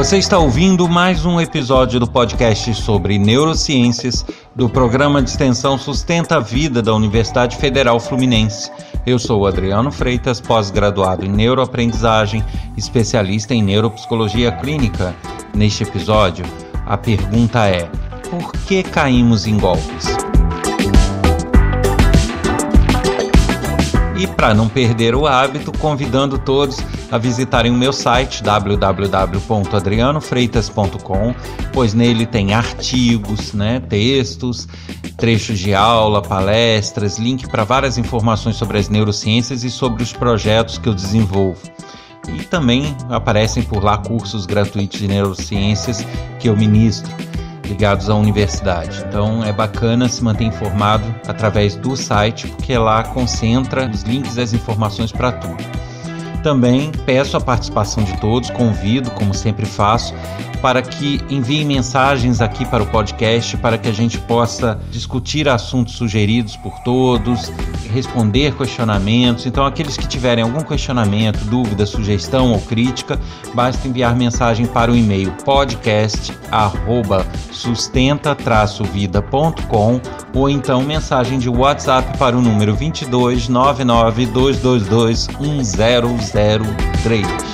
Você está ouvindo mais um episódio do podcast sobre neurociências do programa de extensão Sustenta a Vida da Universidade Federal Fluminense. Eu sou Adriano Freitas, pós-graduado em neuroaprendizagem, especialista em neuropsicologia clínica. Neste episódio, a pergunta é: por que caímos em golpes? E para não perder o hábito, convidando todos a visitarem o meu site www.adrianofreitas.com, pois nele tem artigos, né, textos, trechos de aula, palestras, link para várias informações sobre as neurociências e sobre os projetos que eu desenvolvo. E também aparecem por lá cursos gratuitos de neurociências que eu ministro ligados à universidade. Então é bacana se manter informado através do site, porque lá concentra os links e as informações para tudo. Também peço a participação de todos, convido, como sempre faço, para que enviem mensagens aqui para o podcast, para que a gente possa discutir assuntos sugeridos por todos, responder questionamentos. Então, aqueles que tiverem algum questionamento, dúvida, sugestão ou crítica, basta enviar mensagem para o e-mail podcast@sustenta-vida.com ou então mensagem de WhatsApp para o número 22 99 222 1003.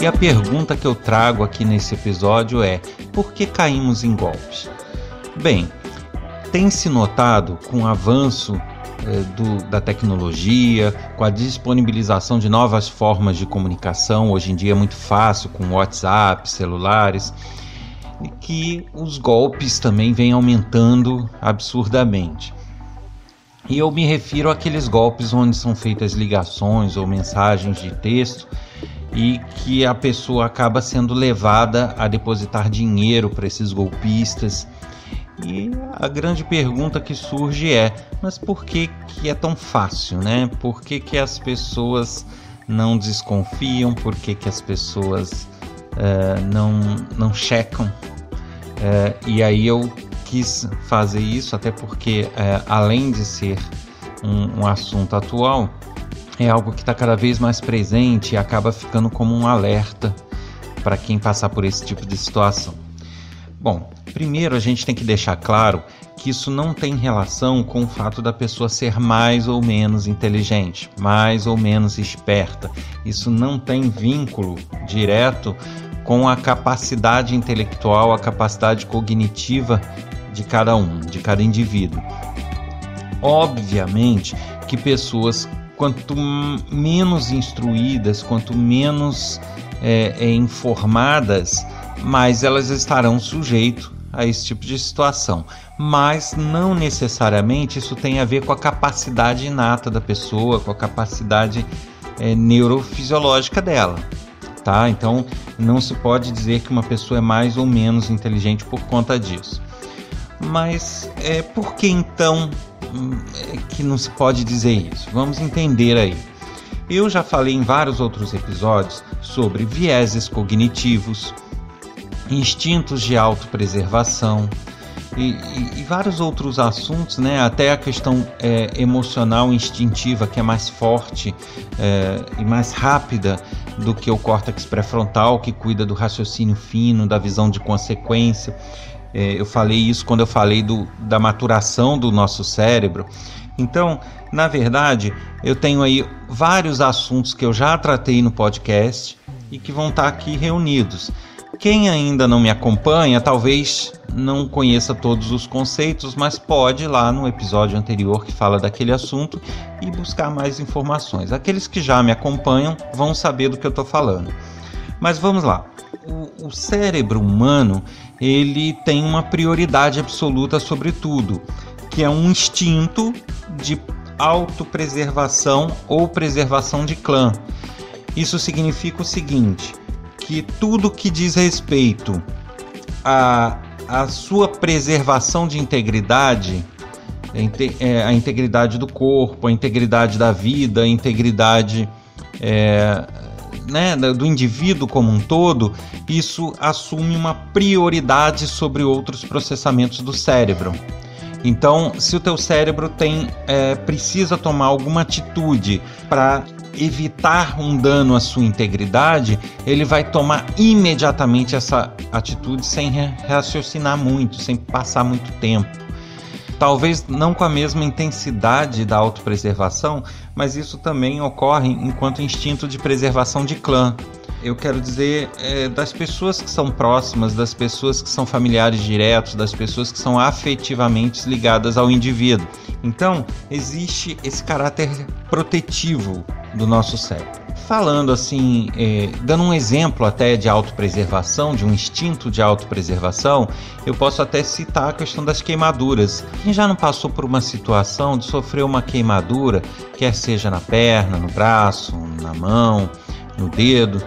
E a pergunta que eu trago aqui nesse episódio é: por que caímos em golpes? Bem, tem se notado com o avanço eh, do, da tecnologia, com a disponibilização de novas formas de comunicação, hoje em dia é muito fácil com WhatsApp, celulares, que os golpes também vêm aumentando absurdamente. E eu me refiro àqueles golpes onde são feitas ligações ou mensagens de texto e que a pessoa acaba sendo levada a depositar dinheiro para esses golpistas. E a grande pergunta que surge é: mas por que, que é tão fácil, né? Por que, que as pessoas não desconfiam? Por que, que as pessoas uh, não, não checam? Uh, e aí eu quis fazer isso, até porque, uh, além de ser um, um assunto atual, é algo que está cada vez mais presente e acaba ficando como um alerta para quem passar por esse tipo de situação. Bom, primeiro a gente tem que deixar claro que isso não tem relação com o fato da pessoa ser mais ou menos inteligente, mais ou menos esperta. Isso não tem vínculo direto com a capacidade intelectual, a capacidade cognitiva de cada um, de cada indivíduo. Obviamente que pessoas quanto menos instruídas, quanto menos é, é, informadas, mais elas estarão sujeitas a esse tipo de situação. Mas não necessariamente isso tem a ver com a capacidade inata da pessoa, com a capacidade é, neurofisiológica dela. Tá? Então não se pode dizer que uma pessoa é mais ou menos inteligente por conta disso. Mas é, por que então que não se pode dizer isso. Vamos entender aí. Eu já falei em vários outros episódios sobre vieses cognitivos, instintos de autopreservação e, e, e vários outros assuntos, né? até a questão é, emocional instintiva, que é mais forte é, e mais rápida do que o córtex pré-frontal, que cuida do raciocínio fino, da visão de consequência. É, eu falei isso quando eu falei do, da maturação do nosso cérebro. Então, na verdade, eu tenho aí vários assuntos que eu já tratei no podcast e que vão estar aqui reunidos. Quem ainda não me acompanha, talvez não conheça todos os conceitos, mas pode ir lá no episódio anterior que fala daquele assunto e buscar mais informações. Aqueles que já me acompanham vão saber do que eu estou falando. Mas vamos lá. O, o cérebro humano ele tem uma prioridade absoluta sobre tudo, que é um instinto de autopreservação ou preservação de clã. Isso significa o seguinte, que tudo que diz respeito à, à sua preservação de integridade, é, a integridade do corpo, a integridade da vida, a integridade é, né, do indivíduo como um todo, isso assume uma prioridade sobre outros processamentos do cérebro. Então, se o teu cérebro tem é, precisa tomar alguma atitude para evitar um dano à sua integridade, ele vai tomar imediatamente essa atitude sem raciocinar muito, sem passar muito tempo. Talvez não com a mesma intensidade da autopreservação, mas isso também ocorre enquanto instinto de preservação de clã. Eu quero dizer é, das pessoas que são próximas, das pessoas que são familiares diretos, das pessoas que são afetivamente ligadas ao indivíduo. Então, existe esse caráter protetivo do nosso cérebro. Falando assim, é, dando um exemplo até de autopreservação, de um instinto de autopreservação, eu posso até citar a questão das queimaduras. Quem já não passou por uma situação de sofrer uma queimadura, quer seja na perna, no braço, na mão, no dedo,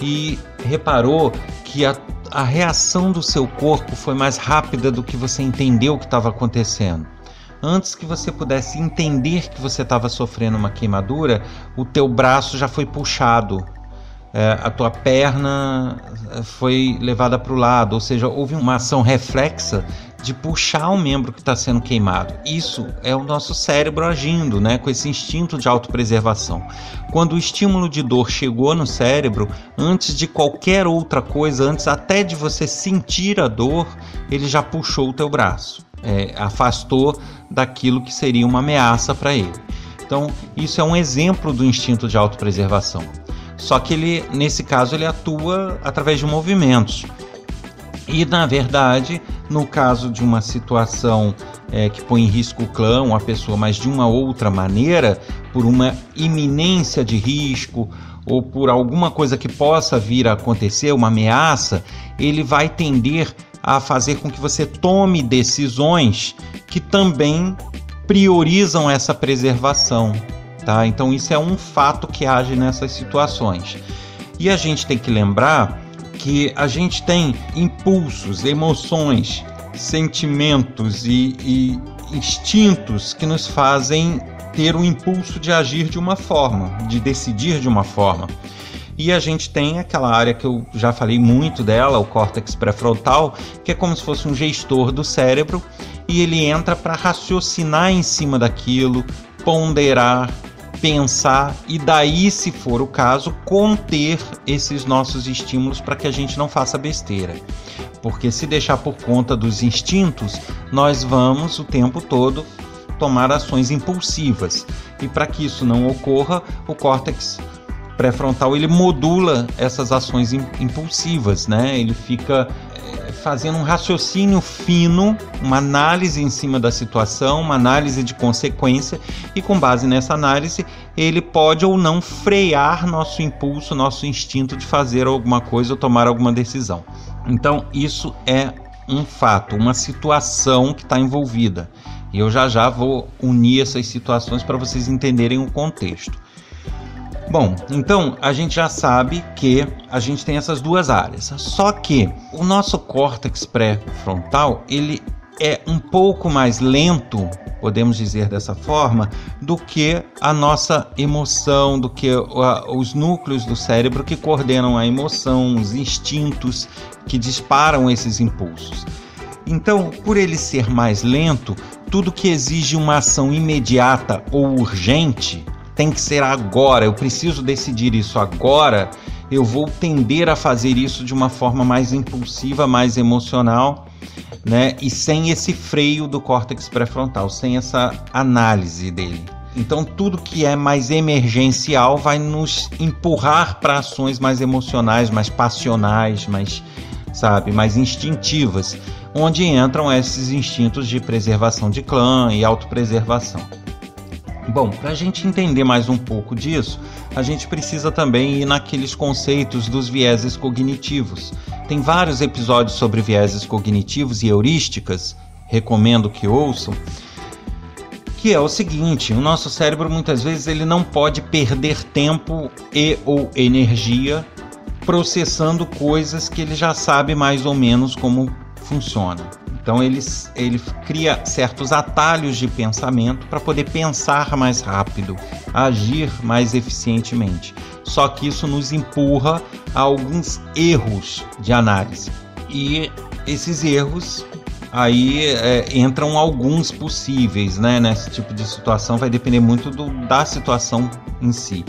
e reparou que a, a reação do seu corpo foi mais rápida do que você entendeu o que estava acontecendo. Antes que você pudesse entender que você estava sofrendo uma queimadura, o teu braço já foi puxado, é, a tua perna é, foi levada para o lado, ou seja, houve uma ação reflexa de puxar o membro que está sendo queimado. Isso é o nosso cérebro agindo, né, com esse instinto de autopreservação. Quando o estímulo de dor chegou no cérebro, antes de qualquer outra coisa, antes até de você sentir a dor, ele já puxou o teu braço, é, afastou daquilo que seria uma ameaça para ele. Então, isso é um exemplo do instinto de autopreservação. Só que ele, nesse caso, ele atua através de movimentos. E na verdade, no caso de uma situação é, que põe em risco o clã, uma pessoa, mas de uma outra maneira, por uma iminência de risco ou por alguma coisa que possa vir a acontecer, uma ameaça, ele vai tender fazer com que você tome decisões que também priorizam essa preservação. Tá? Então, isso é um fato que age nessas situações. E a gente tem que lembrar que a gente tem impulsos, emoções, sentimentos e, e instintos que nos fazem ter o impulso de agir de uma forma, de decidir de uma forma. E a gente tem aquela área que eu já falei muito dela, o córtex pré-frontal, que é como se fosse um gestor do cérebro e ele entra para raciocinar em cima daquilo, ponderar, pensar e daí, se for o caso, conter esses nossos estímulos para que a gente não faça besteira. Porque se deixar por conta dos instintos, nós vamos o tempo todo tomar ações impulsivas. E para que isso não ocorra, o córtex pré-frontal ele modula essas ações impulsivas, né? Ele fica fazendo um raciocínio fino, uma análise em cima da situação, uma análise de consequência, e com base nessa análise, ele pode ou não frear nosso impulso, nosso instinto de fazer alguma coisa ou tomar alguma decisão. Então, isso é um fato, uma situação que está envolvida. E eu já já vou unir essas situações para vocês entenderem o contexto. Bom, então a gente já sabe que a gente tem essas duas áreas. Só que o nosso córtex pré-frontal, ele é um pouco mais lento, podemos dizer dessa forma, do que a nossa emoção, do que os núcleos do cérebro que coordenam a emoção, os instintos que disparam esses impulsos. Então, por ele ser mais lento, tudo que exige uma ação imediata ou urgente, tem que ser agora, eu preciso decidir isso agora, eu vou tender a fazer isso de uma forma mais impulsiva, mais emocional, né? E sem esse freio do córtex pré-frontal, sem essa análise dele. Então, tudo que é mais emergencial vai nos empurrar para ações mais emocionais, mais passionais, mais, sabe, mais instintivas, onde entram esses instintos de preservação de clã e autopreservação. Bom, para a gente entender mais um pouco disso, a gente precisa também ir naqueles conceitos dos vieses cognitivos. Tem vários episódios sobre vieses cognitivos e heurísticas, recomendo que ouçam. Que é o seguinte, o nosso cérebro muitas vezes ele não pode perder tempo e ou energia processando coisas que ele já sabe mais ou menos como funciona. Então ele, ele cria certos atalhos de pensamento para poder pensar mais rápido, agir mais eficientemente. Só que isso nos empurra a alguns erros de análise. E esses erros aí é, entram alguns possíveis, né? Nesse tipo de situação vai depender muito do, da situação em si.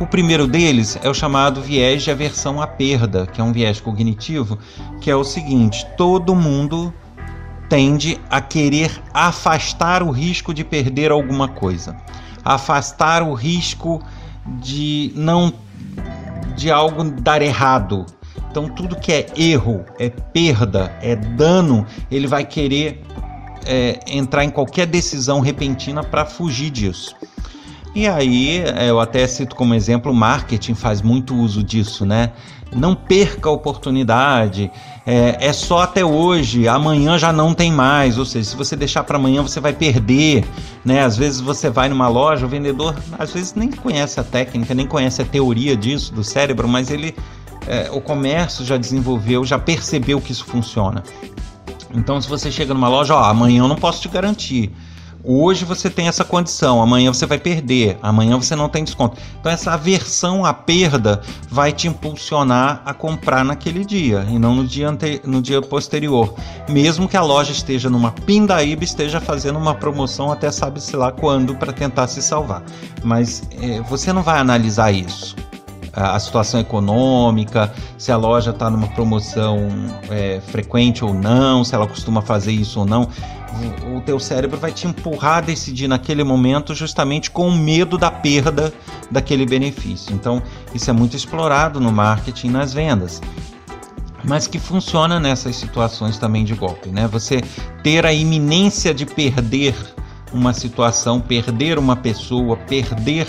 O primeiro deles é o chamado viés de aversão à perda, que é um viés cognitivo, que é o seguinte: todo mundo tende a querer afastar o risco de perder alguma coisa, afastar o risco de não de algo dar errado. Então tudo que é erro, é perda, é dano, ele vai querer é, entrar em qualquer decisão repentina para fugir disso. E aí, é, eu até cito como exemplo, o marketing faz muito uso disso, né? Não perca a oportunidade, é, é só até hoje, amanhã já não tem mais. Ou seja, se você deixar para amanhã, você vai perder, né? Às vezes você vai numa loja, o vendedor às vezes nem conhece a técnica, nem conhece a teoria disso, do cérebro, mas ele, é, o comércio já desenvolveu, já percebeu que isso funciona. Então, se você chega numa loja, ó, amanhã eu não posso te garantir. Hoje você tem essa condição, amanhã você vai perder, amanhã você não tem desconto. Então essa aversão à perda vai te impulsionar a comprar naquele dia e não no dia, ante... no dia posterior. Mesmo que a loja esteja numa pindaíba, esteja fazendo uma promoção até sabe-se lá quando para tentar se salvar. Mas é, você não vai analisar isso a situação econômica, se a loja está numa promoção é, frequente ou não, se ela costuma fazer isso ou não. O teu cérebro vai te empurrar a decidir naquele momento justamente com o medo da perda daquele benefício. Então, isso é muito explorado no marketing e nas vendas mas que funciona nessas situações também de golpe, né? Você ter a iminência de perder uma situação, perder uma pessoa, perder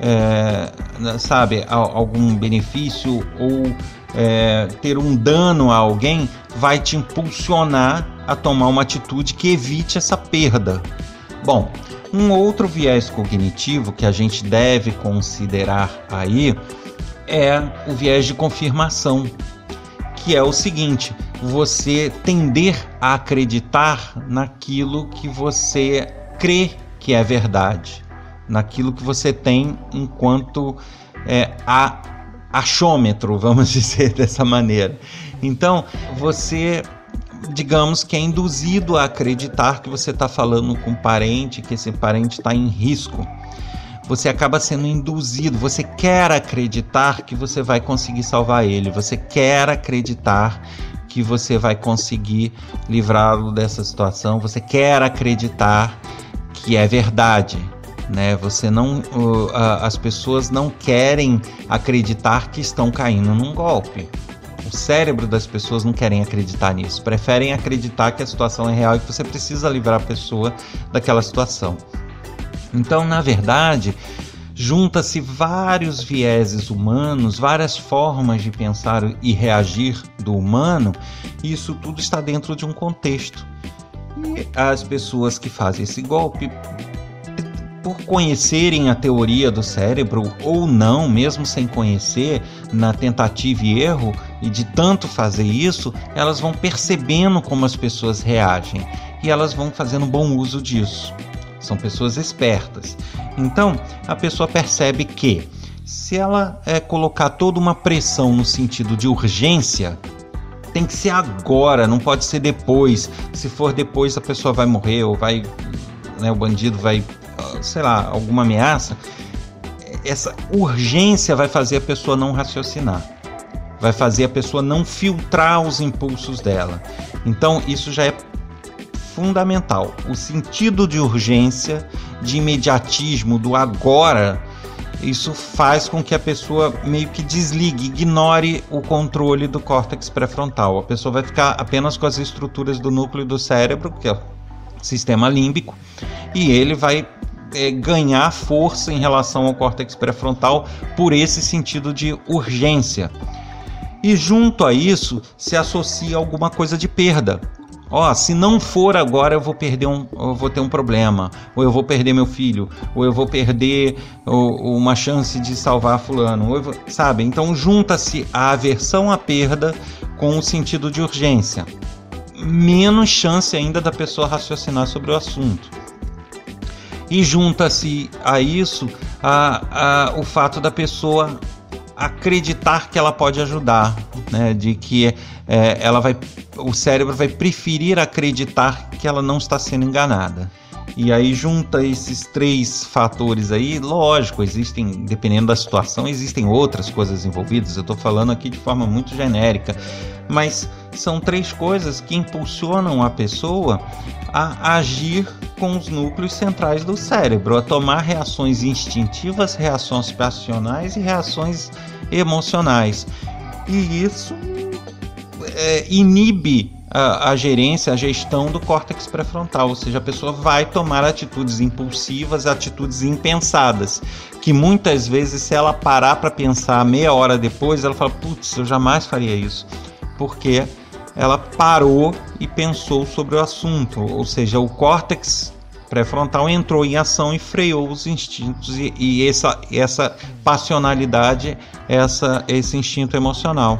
é, sabe, algum benefício ou é, ter um dano a alguém, vai te impulsionar a tomar uma atitude que evite essa perda. Bom, um outro viés cognitivo que a gente deve considerar aí é o viés de confirmação, que é o seguinte: você tender a acreditar naquilo que você crê que é verdade naquilo que você tem enquanto é, a achômetro, vamos dizer dessa maneira. Então, você, digamos que é induzido a acreditar que você está falando com um parente, que esse parente está em risco. Você acaba sendo induzido, você quer acreditar que você vai conseguir salvar ele, você quer acreditar que você vai conseguir livrá-lo dessa situação, você quer acreditar que é verdade, né? Você não, uh, as pessoas não querem acreditar que estão caindo num golpe. O cérebro das pessoas não querem acreditar nisso, preferem acreditar que a situação é real e que você precisa livrar a pessoa daquela situação. Então, na verdade, junta-se vários vieses humanos, várias formas de pensar e reagir do humano, e isso tudo está dentro de um contexto. E as pessoas que fazem esse golpe por conhecerem a teoria do cérebro ou não, mesmo sem conhecer, na tentativa e erro, e de tanto fazer isso, elas vão percebendo como as pessoas reagem e elas vão fazendo bom uso disso. São pessoas espertas. Então, a pessoa percebe que se ela é, colocar toda uma pressão no sentido de urgência, tem que ser agora, não pode ser depois. Se for depois, a pessoa vai morrer ou vai, né, o bandido vai sei lá, alguma ameaça, essa urgência vai fazer a pessoa não raciocinar, vai fazer a pessoa não filtrar os impulsos dela. Então, isso já é fundamental. O sentido de urgência, de imediatismo, do agora, isso faz com que a pessoa meio que desligue, ignore o controle do córtex pré-frontal. A pessoa vai ficar apenas com as estruturas do núcleo do cérebro, que é sistema límbico, e ele vai é, ganhar força em relação ao córtex pré-frontal por esse sentido de urgência. E junto a isso se associa alguma coisa de perda. Ó, oh, se não for agora eu vou perder um, eu vou ter um problema, ou eu vou perder meu filho, ou eu vou perder ou, uma chance de salvar fulano, vou, sabe? Então junta-se a aversão à perda com o sentido de urgência. Menos chance ainda da pessoa raciocinar sobre o assunto. E junta-se a isso a, a, o fato da pessoa acreditar que ela pode ajudar, né? de que é, ela vai o cérebro vai preferir acreditar que ela não está sendo enganada. E aí junta esses três fatores aí, lógico, existem, dependendo da situação, existem outras coisas envolvidas. Eu estou falando aqui de forma muito genérica, mas são três coisas que impulsionam a pessoa a agir com os núcleos centrais do cérebro, a tomar reações instintivas, reações passionais e reações emocionais. E isso é, inibe a, gerência, a gestão do córtex pré-frontal, ou seja, a pessoa vai tomar atitudes impulsivas, atitudes impensadas, que muitas vezes, se ela parar para pensar meia hora depois, ela fala: putz, eu jamais faria isso, porque ela parou e pensou sobre o assunto, ou seja, o córtex pré-frontal entrou em ação e freou os instintos e, e essa, essa passionalidade, essa, esse instinto emocional.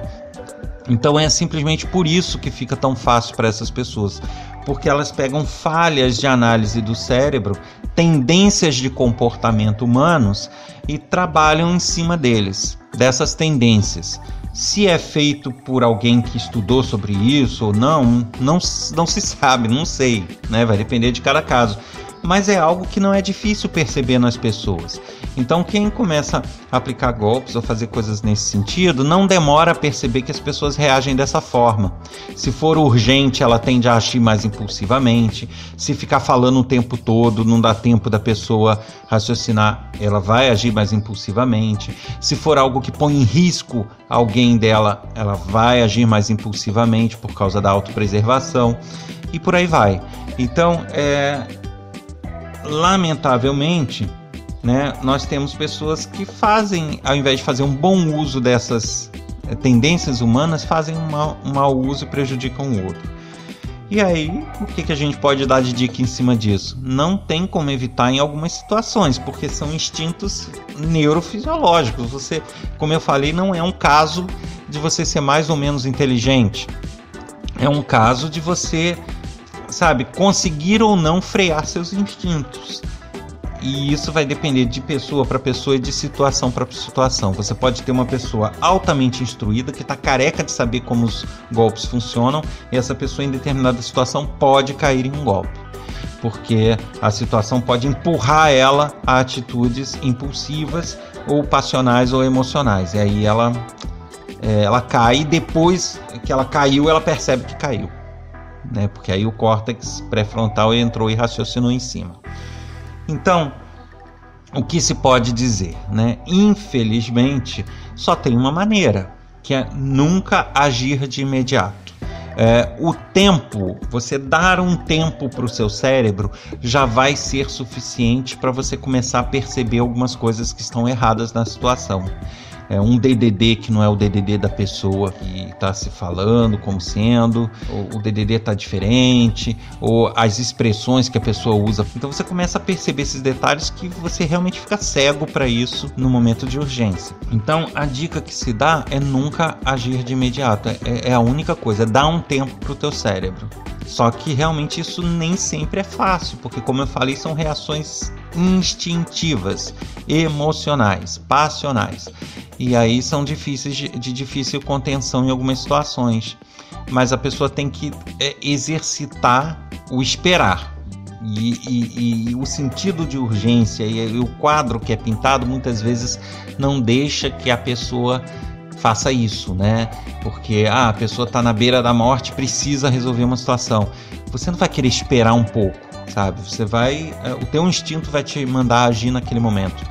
Então é simplesmente por isso que fica tão fácil para essas pessoas, porque elas pegam falhas de análise do cérebro, tendências de comportamento humanos e trabalham em cima deles, dessas tendências. Se é feito por alguém que estudou sobre isso ou não, não, não se sabe, não sei, né? Vai depender de cada caso mas é algo que não é difícil perceber nas pessoas. Então, quem começa a aplicar golpes ou fazer coisas nesse sentido, não demora a perceber que as pessoas reagem dessa forma. Se for urgente, ela tende a agir mais impulsivamente. Se ficar falando o tempo todo, não dá tempo da pessoa raciocinar, ela vai agir mais impulsivamente. Se for algo que põe em risco alguém dela, ela vai agir mais impulsivamente por causa da autopreservação e por aí vai. Então, é, lamentavelmente, né, nós temos pessoas que fazem, ao invés de fazer um bom uso dessas eh, tendências humanas, fazem um mau, um mau uso e prejudicam o outro. E aí, o que, que a gente pode dar de dica em cima disso? Não tem como evitar em algumas situações, porque são instintos neurofisiológicos. Você, como eu falei, não é um caso de você ser mais ou menos inteligente. É um caso de você sabe, conseguir ou não frear seus instintos. E isso vai depender de pessoa para pessoa e de situação para situação. Você pode ter uma pessoa altamente instruída que está careca de saber como os golpes funcionam, e essa pessoa em determinada situação pode cair em um golpe. Porque a situação pode empurrar ela a atitudes impulsivas ou passionais ou emocionais. E aí ela, é, ela cai e depois que ela caiu, ela percebe que caiu né? Porque aí o córtex pré-frontal entrou e raciocinou em cima. Então, o que se pode dizer, né? Infelizmente, só tem uma maneira, que é nunca agir de imediato. É, o tempo, você dar um tempo para o seu cérebro já vai ser suficiente para você começar a perceber algumas coisas que estão erradas na situação é, um DDD que não é o DDD da pessoa que está se falando como sendo, ou o DDD está diferente, ou as expressões que a pessoa usa. Então você começa a perceber esses detalhes que você realmente fica cego para isso no momento de urgência. Então a dica que se dá é nunca agir de imediato. É, é a única coisa, é dar um tempo para o teu cérebro. Só que realmente isso nem sempre é fácil, porque como eu falei, são reações instintivas, emocionais, passionais e aí são difíceis de, de difícil contenção em algumas situações. Mas a pessoa tem que é, exercitar o esperar. E, e, e, o sentido de urgência e, e o quadro que é pintado muitas vezes não deixa que a pessoa faça isso, né? Porque ah, a pessoa está na beira da morte, precisa resolver uma situação. Você não vai querer esperar um pouco, sabe? Você vai, é, o teu instinto vai te mandar agir naquele momento.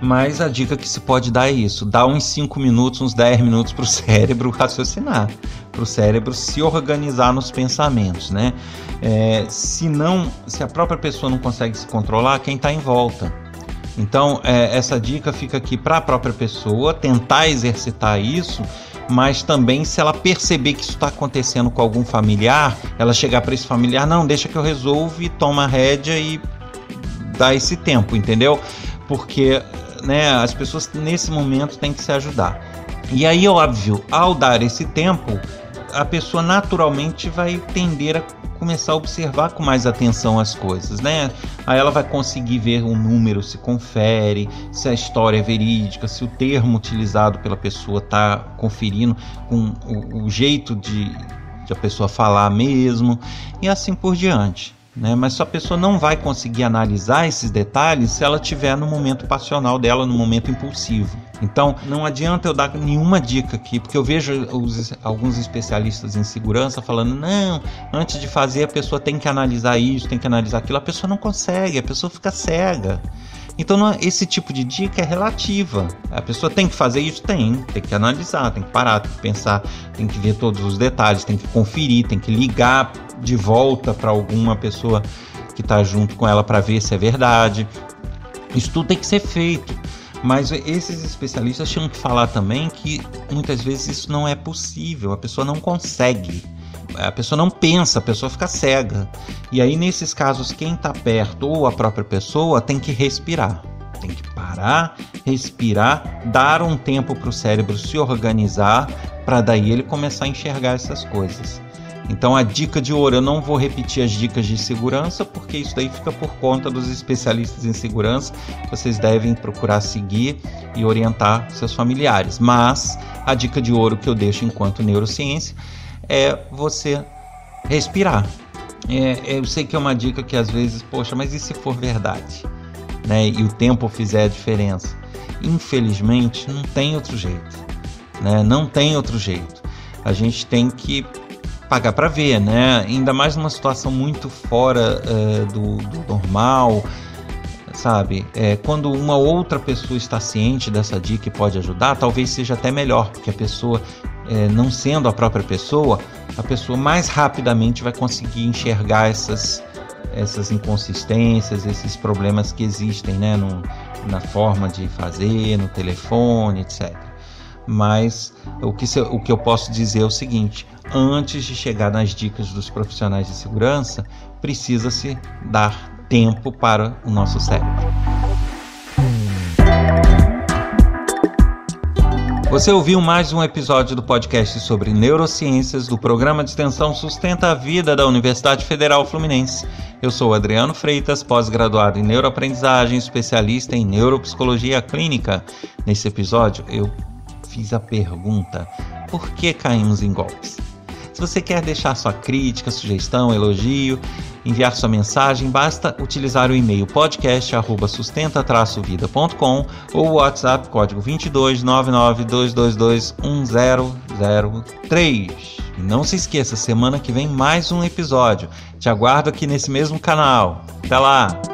Mas a dica que se pode dar é isso: dá uns 5 minutos, uns 10 minutos para o cérebro raciocinar, para o cérebro se organizar nos pensamentos, né? É, se não, se a própria pessoa não consegue se controlar, quem está em volta. Então, é, essa dica fica aqui para a própria pessoa tentar exercitar isso, mas também se ela perceber que isso está acontecendo com algum familiar, ela chegar para esse familiar, não, deixa que eu resolvo e toma a rédea e dá esse tempo, entendeu? Porque né, as pessoas nesse momento têm que se ajudar. E aí, óbvio, ao dar esse tempo, a pessoa naturalmente vai tender a começar a observar com mais atenção as coisas, né? Aí ela vai conseguir ver o número se confere, se a história é verídica, se o termo utilizado pela pessoa está conferindo com o, o jeito de de a pessoa falar mesmo e assim por diante. Né? Mas a pessoa não vai conseguir analisar esses detalhes se ela estiver no momento passional dela, no momento impulsivo. Então, não adianta eu dar nenhuma dica aqui, porque eu vejo os, alguns especialistas em segurança falando: não, antes de fazer a pessoa tem que analisar isso, tem que analisar aquilo. A pessoa não consegue, a pessoa fica cega. Então, não, esse tipo de dica é relativa. A pessoa tem que fazer isso? Tem. Tem que analisar, tem que parar, tem que pensar, tem que ver todos os detalhes, tem que conferir, tem que ligar de volta para alguma pessoa que está junto com ela para ver se é verdade. Isso tudo tem que ser feito. Mas esses especialistas tinham que falar também que muitas vezes isso não é possível, a pessoa não consegue. A pessoa não pensa, a pessoa fica cega. E aí, nesses casos, quem está perto ou a própria pessoa tem que respirar. Tem que parar, respirar, dar um tempo para o cérebro se organizar, para daí ele começar a enxergar essas coisas. Então a dica de ouro, eu não vou repetir as dicas de segurança, porque isso daí fica por conta dos especialistas em segurança. Vocês devem procurar seguir e orientar seus familiares. Mas a dica de ouro que eu deixo enquanto neurociência é você respirar. É, eu sei que é uma dica que às vezes, poxa, mas e se for verdade? Né? E o tempo fizer a diferença? Infelizmente, não tem outro jeito. Né? Não tem outro jeito. A gente tem que pagar para ver, né? Ainda mais numa situação muito fora uh, do, do, normal, sabe? É, quando uma outra pessoa está ciente dessa dica e pode ajudar, talvez seja até melhor, porque a pessoa, é, não sendo a própria pessoa, a pessoa mais rapidamente vai conseguir enxergar essas, essas inconsistências, esses problemas que existem, né? No, na forma de fazer, no telefone, etc. Mas o que, o que eu posso dizer é o seguinte: antes de chegar nas dicas dos profissionais de segurança, precisa-se dar tempo para o nosso cérebro. Você ouviu mais um episódio do podcast sobre neurociências do programa de extensão Sustenta a Vida da Universidade Federal Fluminense. Eu sou Adriano Freitas, pós-graduado em neuroaprendizagem, especialista em neuropsicologia clínica. Nesse episódio, eu fiz a pergunta: por que caímos em golpes? Se você quer deixar sua crítica, sugestão, elogio, enviar sua mensagem, basta utilizar o e-mail podcast@sustenta-vida.com ou o WhatsApp código 22 1003. E não se esqueça, semana que vem mais um episódio. Te aguardo aqui nesse mesmo canal. Até lá!